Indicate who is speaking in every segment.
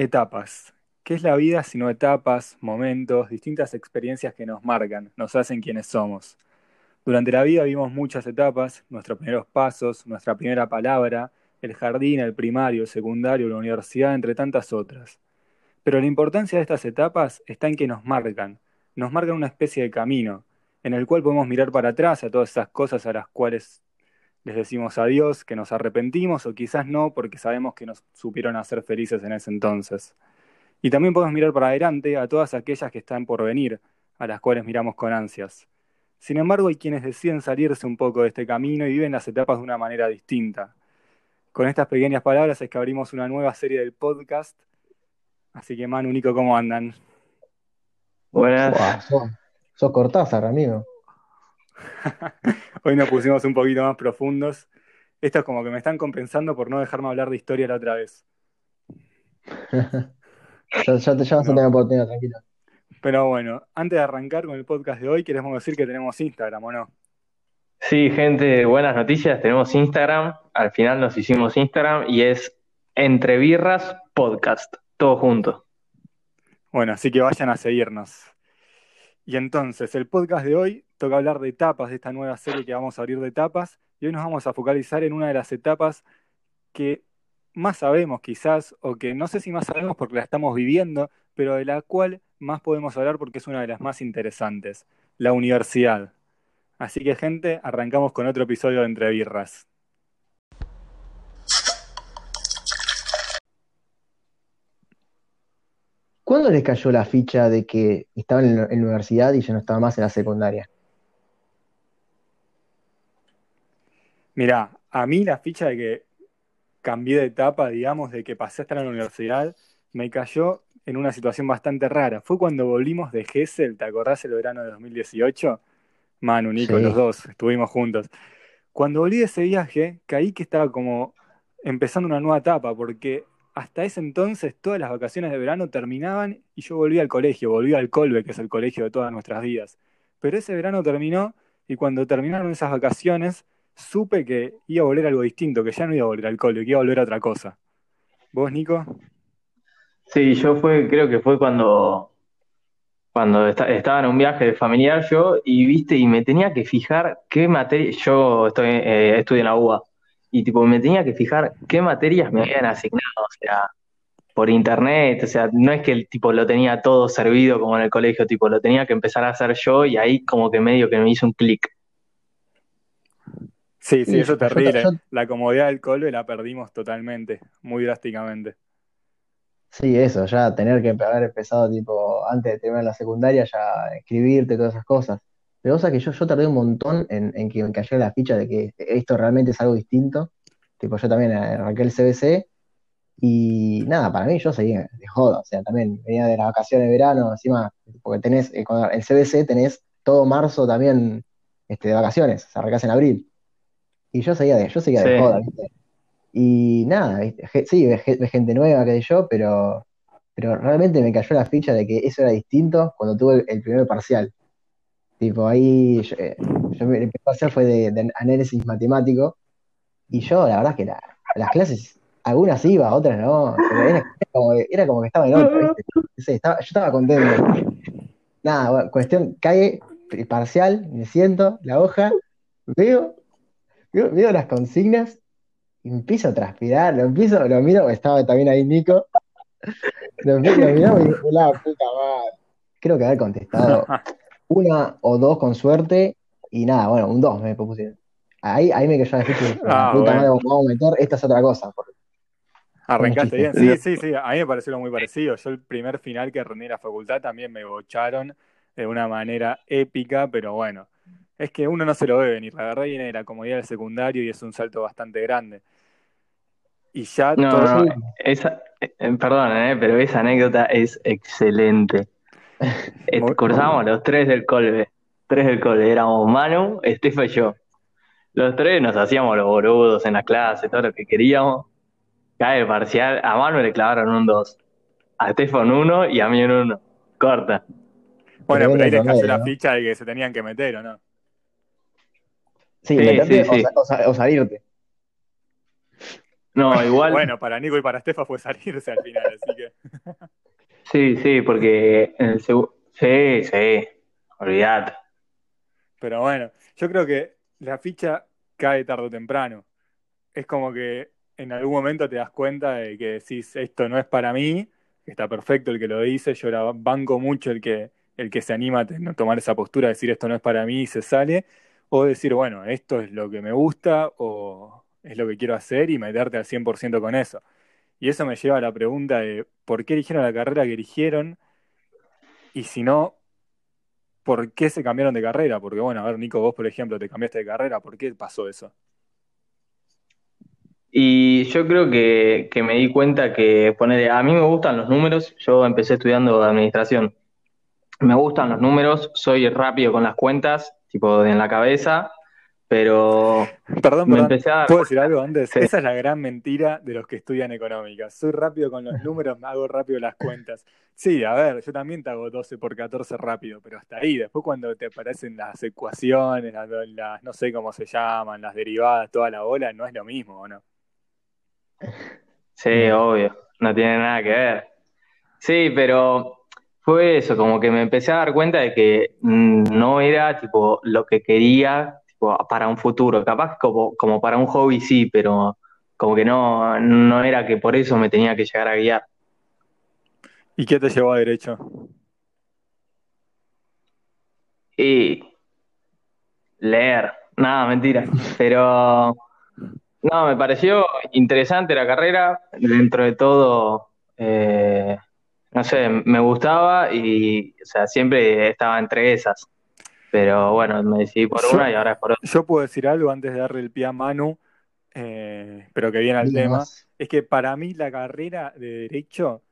Speaker 1: Etapas. ¿Qué es la vida sino etapas, momentos, distintas experiencias que nos marcan, nos hacen quienes somos? Durante la vida vimos muchas etapas, nuestros primeros pasos, nuestra primera palabra, el jardín, el primario, el secundario, la universidad, entre tantas otras. Pero la importancia de estas etapas está en que nos marcan, nos marcan una especie de camino, en el cual podemos mirar para atrás a todas esas cosas a las cuales les decimos adiós, que nos arrepentimos o quizás no porque sabemos que nos supieron hacer felices en ese entonces. Y también podemos mirar para adelante a todas aquellas que están por venir, a las cuales miramos con ansias. Sin embargo, hay quienes deciden salirse un poco de este camino y viven las etapas de una manera distinta. Con estas pequeñas palabras es que abrimos una nueva serie del podcast. Así que, Manu, Nico, ¿cómo andan?
Speaker 2: Buenas. sos, Cortázar, amigo.
Speaker 1: Hoy nos pusimos un poquito más profundos. Esto es como que me están compensando por no dejarme hablar de historia la otra vez.
Speaker 2: ya, te, vas a tener oportunidad, tranquilo.
Speaker 1: Pero bueno, antes de arrancar con el podcast de hoy, queremos decir que tenemos Instagram, ¿o no?
Speaker 3: Sí, gente, buenas noticias. Tenemos Instagram. Al final nos hicimos Instagram y es Entre Birras Podcast. Todo junto.
Speaker 1: Bueno, así que vayan a seguirnos. Y entonces, el podcast de hoy toca hablar de etapas de esta nueva serie que vamos a abrir de etapas. Y hoy nos vamos a focalizar en una de las etapas que más sabemos quizás, o que no sé si más sabemos porque la estamos viviendo, pero de la cual más podemos hablar porque es una de las más interesantes, la universidad. Así que gente, arrancamos con otro episodio de Entre Birras.
Speaker 2: ¿Cuándo les cayó la ficha de que estaban en la universidad y ya no estaba más en la secundaria?
Speaker 1: Mirá, a mí la ficha de que cambié de etapa, digamos, de que pasé a estar en la universidad, me cayó en una situación bastante rara. Fue cuando volvimos de Gessel, ¿te acordás el verano de 2018? Manu, Nico, los dos, estuvimos juntos. Cuando volví de ese viaje, caí que estaba como empezando una nueva etapa, porque hasta ese entonces todas las vacaciones de verano terminaban y yo volví al colegio, volví al Colbe, que es el colegio de todas nuestras vidas. Pero ese verano terminó y cuando terminaron esas vacaciones, supe que iba a volver algo distinto, que ya no iba a volver al cole, que iba a volver a otra cosa. ¿Vos, Nico?
Speaker 3: Sí, yo fue, creo que fue cuando, cuando estaba en un viaje familiar yo y viste, y me tenía que fijar qué materia, yo estoy, eh, estudio en la UBA, y tipo me tenía que fijar qué materias me habían asignado, o sea, por internet, o sea, no es que el tipo lo tenía todo servido como en el colegio, tipo lo tenía que empezar a hacer yo y ahí como que medio que me hizo un clic.
Speaker 1: Sí, sí, eso es terrible. La comodidad del cole la perdimos totalmente, muy drásticamente.
Speaker 2: Sí, eso, ya tener que haber empezado tipo antes de terminar la secundaria, ya escribirte, todas esas cosas. Pero cosa que yo, yo tardé un montón en, en que me cayera la ficha de que esto realmente es algo distinto. Tipo, yo también arranqué el CBC y nada, para mí yo seguía de joda. O sea, también venía de las vacaciones de verano, encima, porque tenés, eh, el CBC tenés todo marzo también este, de vacaciones, o sea, arrancás en abril. Y yo seguía de, yo seguía de joda, ¿viste? Y nada, ¿viste? sí, ves, gente nueva, que yo, pero, pero realmente me cayó la ficha de que eso era distinto cuando tuve el, primer parcial. Tipo, ahí, yo, eh, el primer parcial fue de, análisis matemático, y yo, la verdad es que las clases, algunas iba, otras no, era, como, que estaba en otro, ¿viste? yo estaba contento. Nada, cuestión, cae parcial, me siento, la hoja, veo veo, las consignas y empiezo a transpirar, lo empiezo, lo miro, estaba también ahí Nico, lo, lo y la puta madre. Creo que haber contestado una o dos con suerte y nada, bueno, un dos me propuse. Ahí, ahí me quedó difícil. Ah, puta madre, vamos a meter, esta es otra cosa.
Speaker 1: Arrancaste bien, sí, sí, sí, a mí me pareció muy parecido. Yo el primer final que rendí en la facultad también me bocharon de una manera épica, pero bueno, es que uno no se lo ve venir. La verdad viene de la comodidad del secundario y es un salto bastante grande. Y ya
Speaker 3: todo... esa, eh, perdón, eh, pero esa anécdota es excelente. Eh, cursábamos los tres del Colbe. Tres del Colbe. Éramos Manu, Estefa y yo. Los tres nos hacíamos los boludos en la clase, todo lo que queríamos. Cae parcial. A Manu le clavaron un 2. A Estefan un 1 y a mí un 1. Corta.
Speaker 1: Bueno, pero ahí les cayó la ficha de que se tenían que meter, ¿o no?
Speaker 2: Sí, meterte O, salirte.
Speaker 3: No, igual.
Speaker 1: Bueno, para Nico y para Estefa fue salirse al final, así que.
Speaker 3: Sí, sí, porque en el segundo... Sí, sí, olvídate.
Speaker 1: Pero bueno, yo creo que la ficha cae tarde o temprano. Es como que en algún momento te das cuenta de que decís, esto no es para mí, está perfecto el que lo dice, yo la banco mucho el que, el que se anima a tomar esa postura, decir esto no es para mí y se sale, o decir, bueno, esto es lo que me gusta o es lo que quiero hacer y meterte al 100% con eso. Y eso me lleva a la pregunta de por qué eligieron la carrera que eligieron y si no, ¿por qué se cambiaron de carrera? Porque bueno, a ver, Nico, vos por ejemplo te cambiaste de carrera, ¿por qué pasó eso?
Speaker 3: Y yo creo que, que me di cuenta que poner, a mí me gustan los números, yo empecé estudiando administración. Me gustan los números, soy rápido con las cuentas, tipo en la cabeza, pero
Speaker 1: Perdón,
Speaker 3: me
Speaker 1: perdón,
Speaker 3: a
Speaker 1: ¿puedo decir algo antes?
Speaker 3: Sí.
Speaker 1: Esa es la gran mentira de los que estudian económicas. Soy rápido con los números, me hago rápido las cuentas. Sí, a ver, yo también te hago 12 por 14 rápido, pero hasta ahí. Después cuando te aparecen las ecuaciones, las, las- no sé cómo se llaman, las derivadas, toda la bola, no es lo mismo, ¿o no?
Speaker 3: Sí, obvio, no tiene nada que ver. Sí, pero fue eso, como que me empecé a dar cuenta de que mm, no era tipo lo que quería para un futuro. Capaz como, como para un hobby sí, pero como que no, no era que por eso me tenía que llegar a guiar.
Speaker 1: ¿Y qué te llevó a derecho?
Speaker 3: Y leer, nada, mentira. Pero no, me pareció interesante la carrera, dentro de todo, eh, no sé, me gustaba y, o sea, siempre estaba entre esas. Pero bueno, me decidí por
Speaker 1: Yo,
Speaker 3: una y ahora es por otra.
Speaker 1: yo puedo decir algo antes de darle el pie a Manu, eh, pero que viene al tema.
Speaker 2: más.
Speaker 1: Es que para mí la carrera de derecho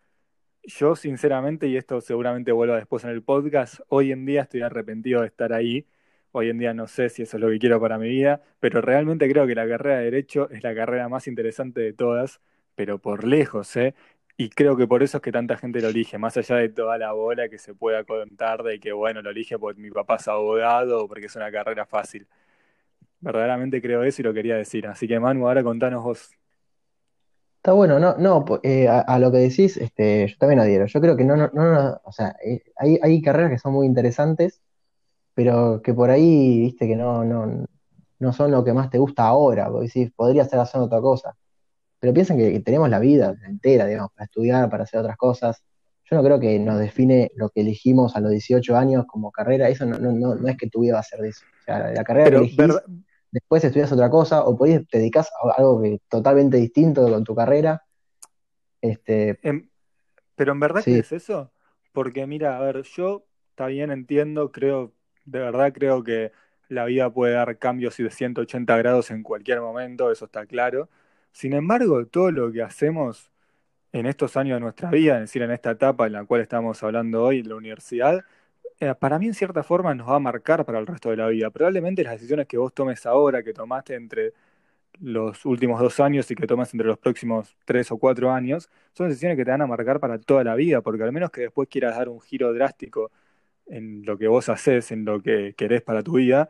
Speaker 1: Yo, sinceramente, y esto seguramente vuelva después en el podcast, hoy en día estoy arrepentido de estar ahí. Hoy en día no sé si eso es lo que quiero para mi vida, pero realmente creo que la carrera de Derecho es la carrera más interesante de todas, pero por lejos, ¿eh? Y creo que por eso es que tanta gente lo elige, más allá de toda la bola que se pueda contar de que, bueno, lo elige porque mi papá es abogado o porque es una carrera fácil. Verdaderamente creo eso y lo quería decir. Así que, Manu, ahora contanos vos.
Speaker 2: Está bueno, no, no, eh, a, lo que decís, este, yo también adhiero. Yo creo que no, no, no, no, o sea, eh, hay, hay carreras que son muy interesantes, pero que por ahí, viste, que no, no, no son lo que más te gusta ahora, porque decís, podría estar haciendo otra cosa. Pero piensen que, que tenemos la vida entera, digamos, para estudiar, para hacer otras cosas. Yo no creo que nos define lo que elegimos a los 18 años como carrera, eso no, no, no, no es que tu vida va a ser de eso. O sea, la carrera que
Speaker 1: Pero,
Speaker 2: elegís,
Speaker 1: ver-
Speaker 2: después estudias otra cosa, o por ahí te dedicas a algo que totalmente distinto con tu carrera. Este,
Speaker 1: en- pero en verdad
Speaker 2: sí,
Speaker 1: crees eso? Porque mira, a ver, yo está bien, entiendo, creo, de verdad creo que la vida puede dar cambios y de 180 grados en cualquier momento, eso está claro. Sin embargo, todo lo que hacemos en estos años de nuestra vida, es decir, en esta etapa en la cual estamos hablando hoy, en la universidad, eh, para mí en cierta forma nos va a marcar para el resto de la vida. Probablemente las decisiones que vos tomes ahora, que tomaste entre los últimos dos años y que tomas entre los próximos tres o cuatro años, son decisiones que te van a marcar para toda la vida, porque al menos que después quieras dar un giro drástico en lo que vos haces, en lo que querés para tu vida,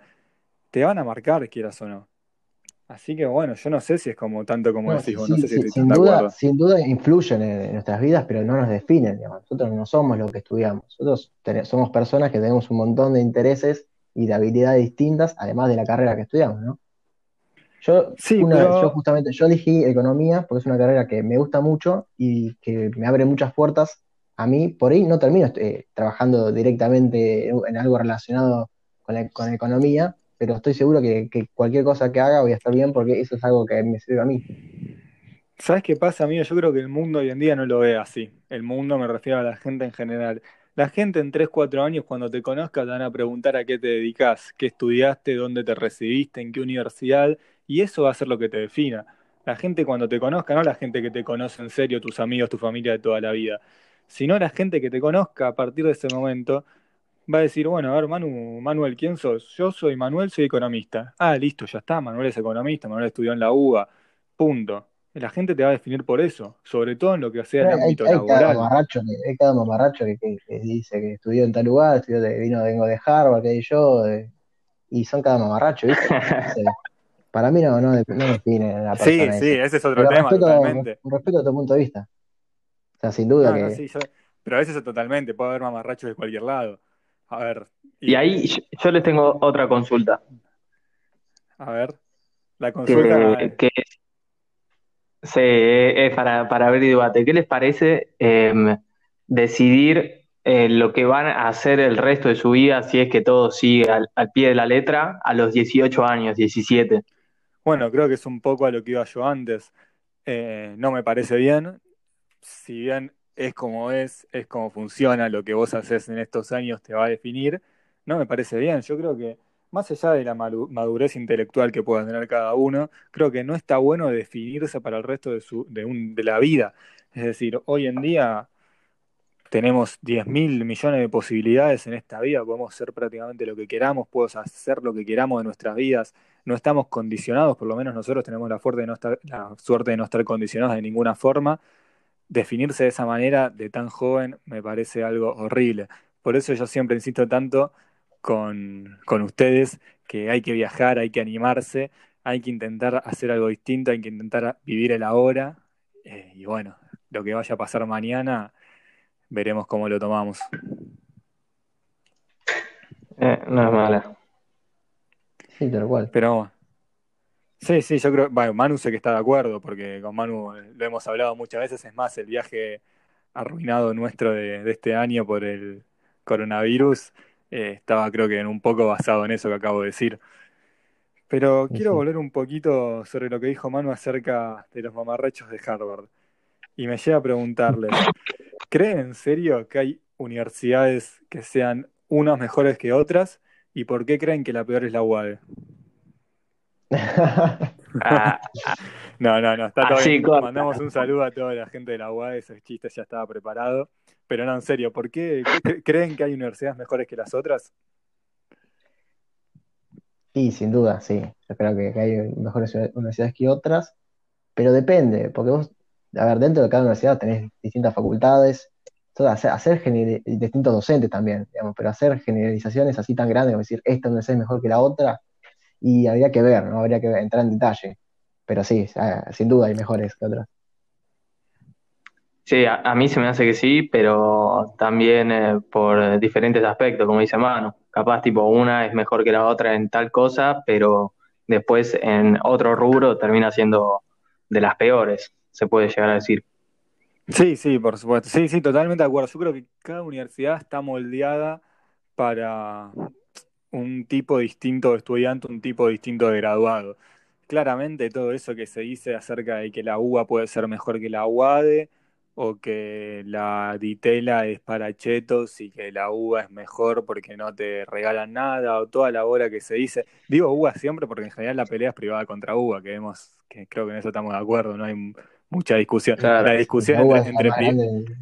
Speaker 1: te van a marcar, quieras o no. Así que bueno, yo no sé si es como tanto como
Speaker 2: no,
Speaker 1: decís
Speaker 2: sí,
Speaker 1: vos, no sé si
Speaker 2: sí, sin duda,
Speaker 1: acuerdo.
Speaker 2: sin duda influyen en, en nuestras vidas, pero no nos definen, digamos. Nosotros no somos lo que estudiamos. Nosotros tene- somos personas que tenemos un montón de intereses y de habilidades distintas, además de la carrera que estudiamos, ¿no? Yo,
Speaker 1: Sí,
Speaker 2: una, yo
Speaker 1: pero
Speaker 2: justamente, yo elegí economía porque es una carrera que me gusta mucho y que me abre muchas puertas. A mí, por ahí no termino eh, trabajando directamente en, algo relacionado con la, con economía, pero estoy seguro que, cualquier cosa que haga voy a estar bien porque eso es algo que me sirve a mí.
Speaker 1: ¿Sabes qué pasa, amigo? Yo creo que el mundo hoy en día no lo ve así. El mundo me refiero a la gente en general. La gente en 3 4 años, cuando te conozca, te van a preguntar a qué te dedicas, qué estudiaste, dónde te recibiste, en qué universidad, y eso va a ser lo que te defina. La gente cuando te conozca, no la gente que te conoce en serio, tus amigos, tu familia de toda la vida, sino la gente que te conozca a partir de ese momento, va a decir, bueno, a ver, Manu, Manuel, ¿quién sos? Yo soy Manuel, soy economista. Ah, listo, ya está, Manuel es economista, Manuel estudió en la UBA, punto. La gente te va a definir por eso, sobre todo en lo que sea el
Speaker 2: hay,
Speaker 1: ámbito
Speaker 2: hay cada
Speaker 1: laboral.
Speaker 2: mamarracho hay cada mamarracho que, que- que dice que estudió en tal lugar, estudió de, vino, vengo de Harvard, que yo, y son cada mamarracho, ¿viste? Para mí no, no, no define a la
Speaker 1: Sí,
Speaker 2: persona
Speaker 1: sí,
Speaker 2: eso.
Speaker 1: ese es otro
Speaker 2: Pero
Speaker 1: tema
Speaker 2: respeto,
Speaker 1: totalmente.
Speaker 2: respeto tu punto de vista. O sea, sin duda
Speaker 1: No, no,
Speaker 2: que...
Speaker 1: sí, yo, pero a veces totalmente, puede haber mamarrachos de cualquier lado. A ver,
Speaker 3: Y
Speaker 1: y,
Speaker 3: ahí yo yo les tengo otra consulta,
Speaker 1: a ver, la consulta,
Speaker 3: que, que Sí, es para, para abrir debate. ¿Qué les parece eh, decidir eh, lo que van a hacer el resto de su vida si es que todo sigue al, al pie de la letra a los 18 años, 17?
Speaker 1: bueno, creo que es un poco a lo que iba yo antes. Eh, no me parece bien, si bien es como es, es como funciona, lo que vos haces en estos años te va a definir, no me parece bien. Yo creo que más allá de la madurez intelectual que pueda tener cada uno, creo que no está bueno definirse para el resto de su, de la vida. Es decir, hoy en día tenemos 10 mil millones de posibilidades en esta vida, podemos ser prácticamente lo que queramos, podemos hacer lo que queramos de nuestras vidas, no estamos condicionados, por lo menos nosotros tenemos la, de no estar- la suerte de no estar condicionados de ninguna forma definirse de esa manera de tan joven me parece algo horrible. Por eso yo siempre insisto tanto con, con ustedes que hay que viajar, hay que animarse, hay que intentar hacer algo distinto, hay que intentar vivir el ahora. eh, y bueno, lo que vaya a pasar mañana, veremos cómo lo tomamos.
Speaker 3: Eh, no es mala.
Speaker 2: Sí, tal cual.
Speaker 1: Pero sí, sí, yo creo, bueno, Manu sé que está de acuerdo, porque con Manu eh, lo hemos hablado muchas veces, es más, el viaje arruinado nuestro de, de este año por el coronavirus eh, estaba creo que en un poco basado en eso que acabo de decir. Pero quiero volver un poquito sobre lo que dijo Manu acerca de los mamarrachos de Harvard. Y me llega a preguntarles, ¿creen en serio que hay universidades que sean unas mejores que otras? ¿Y por qué creen que la peor es la UADE?
Speaker 3: Ah,
Speaker 1: No, no, no, está todo
Speaker 3: así
Speaker 1: bien.
Speaker 3: corta.
Speaker 1: Mandamos un saludo a toda la gente de la UADE, ese chiste ya estaba preparado. Pero no, en serio, ¿por qué, creen que hay universidades mejores que las otras?
Speaker 2: Sí, sin duda, sí. Yo creo que, que hay mejores universidades que otras, pero depende, porque vos, a ver, dentro de cada universidad tenés distintas facultades, todo, hacer, hacer distintos docentes también, digamos, pero hacer generalizaciones así tan grandes como decir esta universidad es mejor que la otra, y habría que ver, ¿no? Habría que entrar en detalle. Pero sí, ah, sin duda hay mejores que otras.
Speaker 3: Sí, a, a mí se me hace que sí, pero también eh, por diferentes aspectos, como dice Manu. Capaz, tipo, una es mejor que la otra en tal cosa, pero después en otro rubro termina siendo de las peores, se puede llegar a decir.
Speaker 1: Sí, sí, por supuesto. Sí, sí, totalmente de acuerdo. Yo creo que cada universidad está moldeada para un tipo distinto de estudiante, un tipo distinto de graduado. Claramente todo eso que se dice acerca de que la UBA puede ser mejor que la UADE o que la Ditela es para chetos y que la UBA es mejor porque no te regalan nada o toda la hora que se dice. Digo UBA siempre porque en general la pelea es privada contra UBA, que vemos que creo que en eso estamos de acuerdo, no hay mucha discusión.
Speaker 3: Claro.
Speaker 1: La discusión
Speaker 2: La
Speaker 1: entre, entre pri-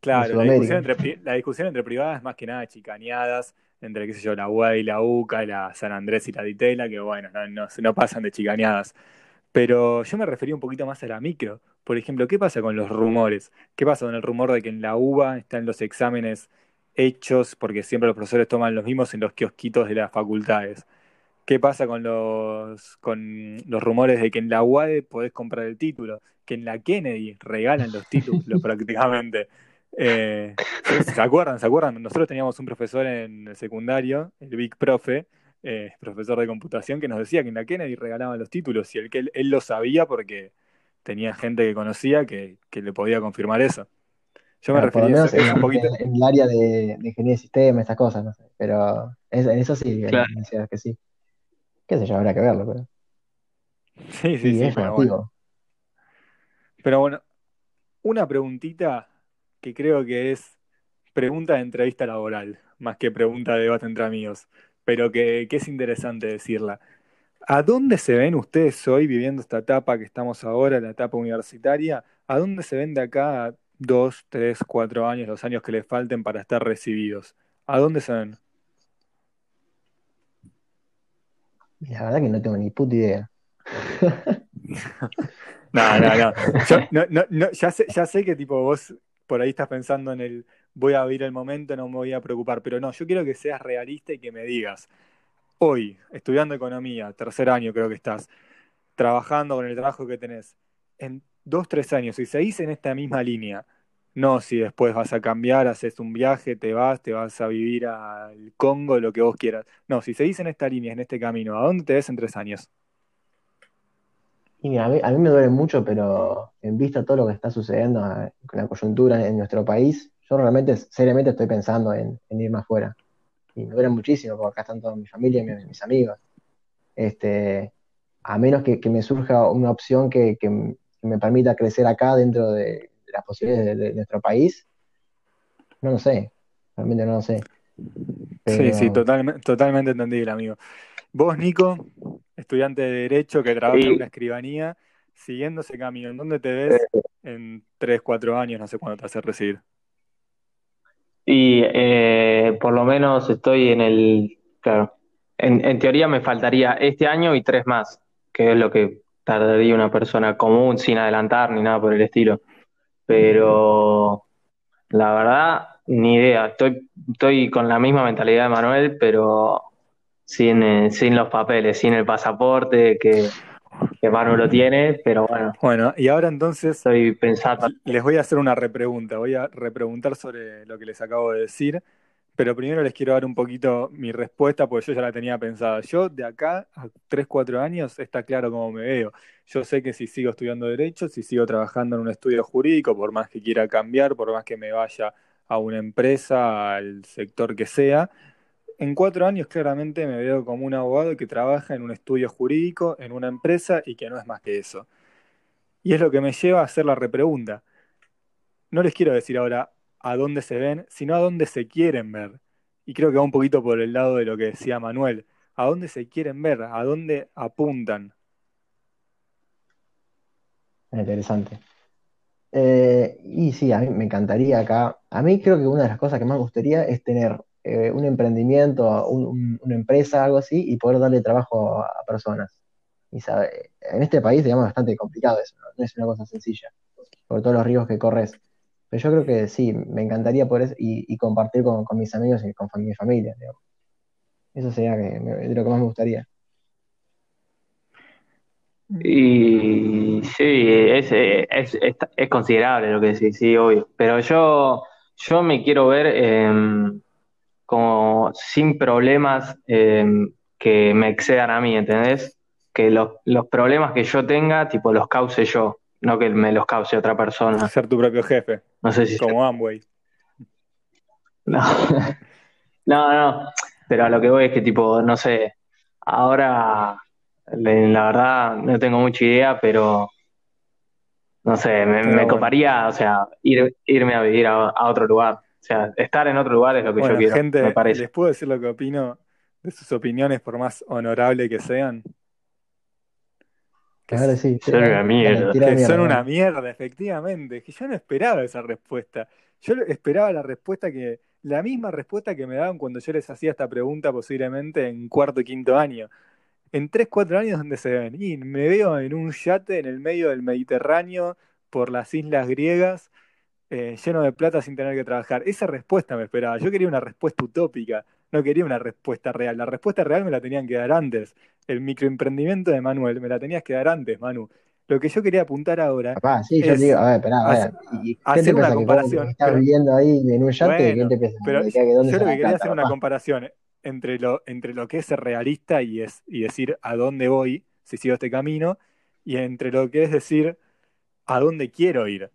Speaker 1: Claro, la discusión entre, la discusión entre privadas es más que nada chicaneadas, entre, qué sé yo, la UAD y la UCA, la San Andrés y la Ditela, que bueno, no, no, no pasan de chicaneadas. Pero yo me refería un poquito más a la micro. Por ejemplo, ¿qué pasa con los rumores? ¿Qué pasa con el rumor de que en la UBA están los exámenes hechos, porque siempre los profesores toman los mismos en los kiosquitos de las facultades? ¿Qué pasa con los, con los rumores de que en la UADE podés comprar el título? Que en la Kennedy regalan los títulos prácticamente. Eh, ¿se acuerdan? ¿Se acuerdan? Nosotros teníamos un profesor en el secundario, el Big Profe, eh, profesor de computación, que nos decía que en la Kennedy regalaban los títulos y el que él, él lo sabía porque tenía gente que conocía que, que le podía confirmar eso. Yo me
Speaker 2: lo
Speaker 1: refería a eso,
Speaker 2: en,
Speaker 1: un poquito.
Speaker 2: en- el área de, de ingeniería de sistemas, estas cosas, no sé. Pero es- en eso sí,
Speaker 3: Claro.
Speaker 2: que sí. Qué sé yo, habrá que verlo, pero
Speaker 1: Sí, sí,
Speaker 2: sí,
Speaker 1: sí, bueno. Pero bueno, una preguntita que creo que es pregunta de entrevista laboral, más que pregunta de debate entre amigos, pero que, que es interesante decirla. ¿A dónde se ven ustedes hoy viviendo esta etapa que estamos ahora, la etapa universitaria? ¿A dónde se ven de acá a dos, tres, cuatro años, los años que les falten para estar recibidos? ¿A dónde se ven?
Speaker 2: La verdad que no tengo ni puta idea.
Speaker 1: No, no, no. Yo, no, no, no, ya sé, ya sé que tipo vos por ahí estás pensando en el voy a vivir el momento, no me voy a preocupar, pero no, yo quiero que seas realista y que me digas, hoy, estudiando economía, tercer año creo que estás, trabajando con el trabajo que tenés, en dos, tres años, si seguís en esta misma línea, No si después vas a cambiar, haces un viaje, te vas, te vas a vivir al Congo, lo que vos quieras. No, si seguís en esta línea, en este camino, ¿a dónde te ves en tres años?
Speaker 2: Y mira, a mí, a mí me duele mucho, pero en vista de todo lo que está sucediendo eh, con la coyuntura en nuestro país, yo realmente, seriamente estoy pensando en, en irme afuera. Y me duele muchísimo, porque acá están toda mi familia y mis, mis amigos. Este, a menos que, que me surja una opción que, que me permita crecer acá dentro de, las posibilidades de, de nuestro país, no lo sé, realmente no lo sé.
Speaker 1: Sí, sí, totalmente, totalmente entendible, amigo. Vos, Nico, estudiante de Derecho que trabaja en una escribanía, siguiendo ese camino, ¿en dónde te ves en tres, cuatro años? No sé cuándo te a recibir.
Speaker 3: y eh, por lo menos estoy en el, claro, en, en teoría me faltaría este año y tres más, que es lo que tardaría una persona común sin adelantar ni nada por el estilo. Pero la verdad, ni idea. Estoy, estoy con la misma mentalidad de Manuel, pero sin, eh, sin los papeles, sin el pasaporte que, que Manu lo tiene, pero bueno,
Speaker 1: Bueno, y ahora entonces
Speaker 3: estoy pensando.
Speaker 1: les voy a hacer una repregunta. Voy a repreguntar sobre lo que les acabo de decir, pero primero les quiero dar un poquito mi respuesta, porque yo ya la tenía pensada. Yo de acá a 3, 4 años está claro cómo me veo. Yo sé que si sigo estudiando Derecho, si sigo trabajando en un estudio jurídico, por más que quiera cambiar, por más que me vaya a una empresa, al sector que sea, en cuatro años claramente me veo como un abogado que trabaja en un estudio jurídico, en una empresa y que no es más que eso. Y es lo que me lleva a hacer la repregunta. No les quiero decir ahora a dónde se ven, sino a dónde se quieren ver. Y creo que va un poquito por el lado de lo que decía Manuel. ¿A dónde se quieren ver? ¿A dónde apuntan?
Speaker 2: interesante. Eh, y sí, a mí me encantaría acá. A mí creo que una de las cosas que más gustaría es tener eh, un emprendimiento, un- un- una empresa, algo así, y poder darle trabajo a, personas. Y en este país, digamos, es bastante complicado eso, ¿no? Es una cosa sencilla, por todos los riesgos que corres. Pero yo creo que sí, me encantaría poder y, compartir con, mis amigos y con mi familia. Eso sería de lo que más me gustaría.
Speaker 3: Y sí, es, eh, considerable lo que decís, sí, obvio. Pero yo, yo me quiero ver em, como sin problemas em, que me excedan a mí, ¿entendés? Que los, los problemas que yo tenga, tipo, los cause yo, no que me los cause otra persona.
Speaker 1: Ser tu propio jefe,
Speaker 3: No sé si se...
Speaker 1: como Amway.
Speaker 3: No, no, no. Pero a lo que voy es que, tipo, no sé, ahora la verdad no tengo mucha idea, pero no sé, me,
Speaker 1: Pero
Speaker 3: me
Speaker 1: bueno.
Speaker 3: coparía, o sea, ir, irme a vivir a, a otro lugar. O sea, estar en otro lugar es lo que yo quiero, me parece.
Speaker 1: ¿les puedo decir lo que opino de sus opiniones, por más honorable que sean? Que, s-
Speaker 2: sí,
Speaker 3: Son una mierda.
Speaker 1: que son una mierda, efectivamente. Que yo no esperaba esa respuesta. Yo esperaba la respuesta que, la misma respuesta que me daban cuando yo les hacía esta pregunta posiblemente en cuarto y quinto año. En tres, cuatro años, ¿dónde se ven? Y me veo en un yate en el medio del Mediterráneo, por las islas griegas, eh, lleno de plata sin tener que trabajar. Esa respuesta me esperaba. Yo quería una respuesta utópica, no quería una respuesta real. La respuesta real me la tenían que dar antes. El microemprendimiento de Manuel me la tenías que dar antes, Manu. Lo que yo quería apuntar ahora
Speaker 2: Papá, sí, yo
Speaker 1: es
Speaker 2: digo, a ver, esperá, a ver, ¿y qué
Speaker 1: hacer
Speaker 2: te
Speaker 1: una
Speaker 2: pasa? ¿Que
Speaker 1: comparación,
Speaker 2: estás viviendo ahí en un yate? ¿Qué te
Speaker 1: pero
Speaker 2: ¿De qué, de dónde
Speaker 1: yo lo que quería
Speaker 2: plata,
Speaker 1: hacer una
Speaker 2: papá?
Speaker 1: comparación entre lo, entre lo que es ser realista y, es, y decir a dónde voy, si sigo este camino, y entre lo que es decir a dónde quiero ir.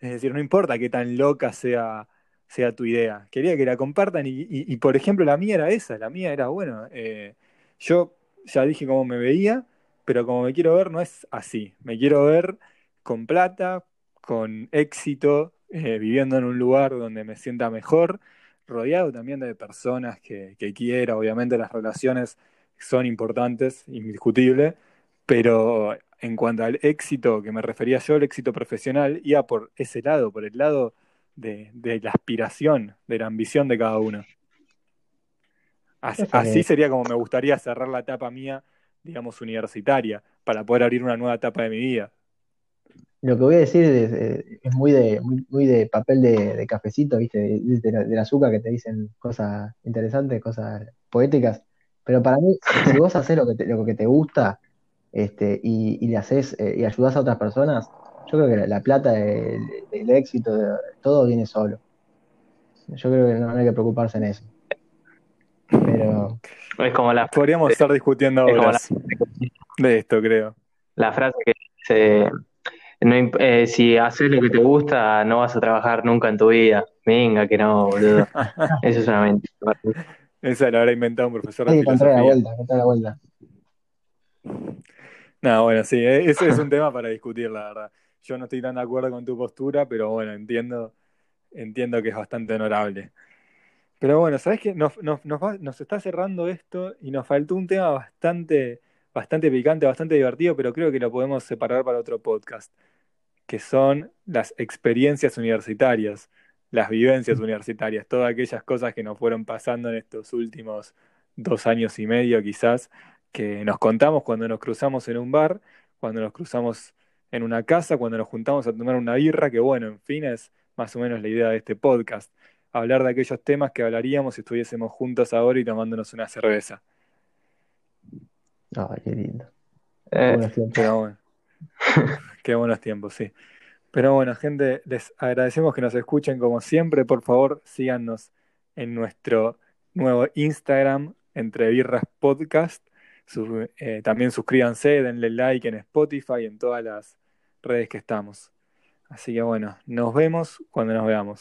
Speaker 1: Es decir, no importa qué tan loca sea, sea tu idea. Quería que la compartan y, por ejemplo, la mía era esa. La mía era, bueno, eh, yo ya dije cómo me veía, pero como me quiero ver no es así. Me quiero ver con plata, con éxito, eh, viviendo en un lugar donde me sienta mejor, rodeado también de personas que, que quiera. Obviamente las relaciones son importantes, indiscutible, pero en cuanto al éxito que me refería yo, el éxito profesional, iba por ese lado, por el lado de, de la aspiración, de la ambición de cada uno. Así, sería como me gustaría cerrar la etapa mía, digamos, universitaria, para poder abrir una nueva etapa de mi vida.
Speaker 2: lo que voy a decir es, eh, es muy de, muy, muy de papel de, de cafecito, ¿viste? De, de la- del azúcar que te dicen cosas interesantes, cosas poéticas. Pero para mí, si, si vos haces lo que te, lo que te gusta este, y, y le haces eh, y ayudás a otras personas, Yo creo que la, plata, el, éxito, todo viene solo. Yo creo que no, hay que preocuparse en eso. Pero.
Speaker 3: Es como la.
Speaker 1: Podríamos estar discutiendo ahora de esto, creo.
Speaker 3: La frase que dice. Eh, si haces lo que te gusta, no vas a trabajar nunca en tu vida. Venga, que no, boludo. Eso es una mentira.
Speaker 1: Esa la habrá inventado un profesor
Speaker 2: de filosofía. la vuelta, la vuelta.
Speaker 1: No, bueno, sí, e-, ese es un tema para discutir, la verdad. Yo no estoy tan de acuerdo con tu postura, pero bueno, entiendo, entiendo que es bastante honorable. Pero bueno, ¿sabes qué? Nos, nos, está cerrando esto y nos faltó un tema bastante, bastante picante, bastante divertido, pero creo que lo podemos separar para otro podcast, que son las experiencias universitarias, las vivencias universitarias, todas aquellas cosas que nos fueron pasando en estos últimos dos años y medio quizás, que nos contamos cuando nos cruzamos en un bar, cuando nos cruzamos en una casa, cuando nos juntamos a tomar una birra, que bueno, en fin, es más o menos la idea de este podcast hablar de aquellos temas que hablaríamos si estuviésemos juntos ahora y tomándonos una cerveza.
Speaker 2: Ay, qué lindo.
Speaker 1: Eh, pero bueno. qué buenos tiempos, sí. Pero bueno, gente, les agradecemos que nos escuchen como siempre. Por favor, síganos en nuestro nuevo Instagram, Entre Birras Podcast. Eh, también suscríbanse, denle like en Spotify, en todas las redes que estamos. Así que bueno, nos vemos cuando nos veamos.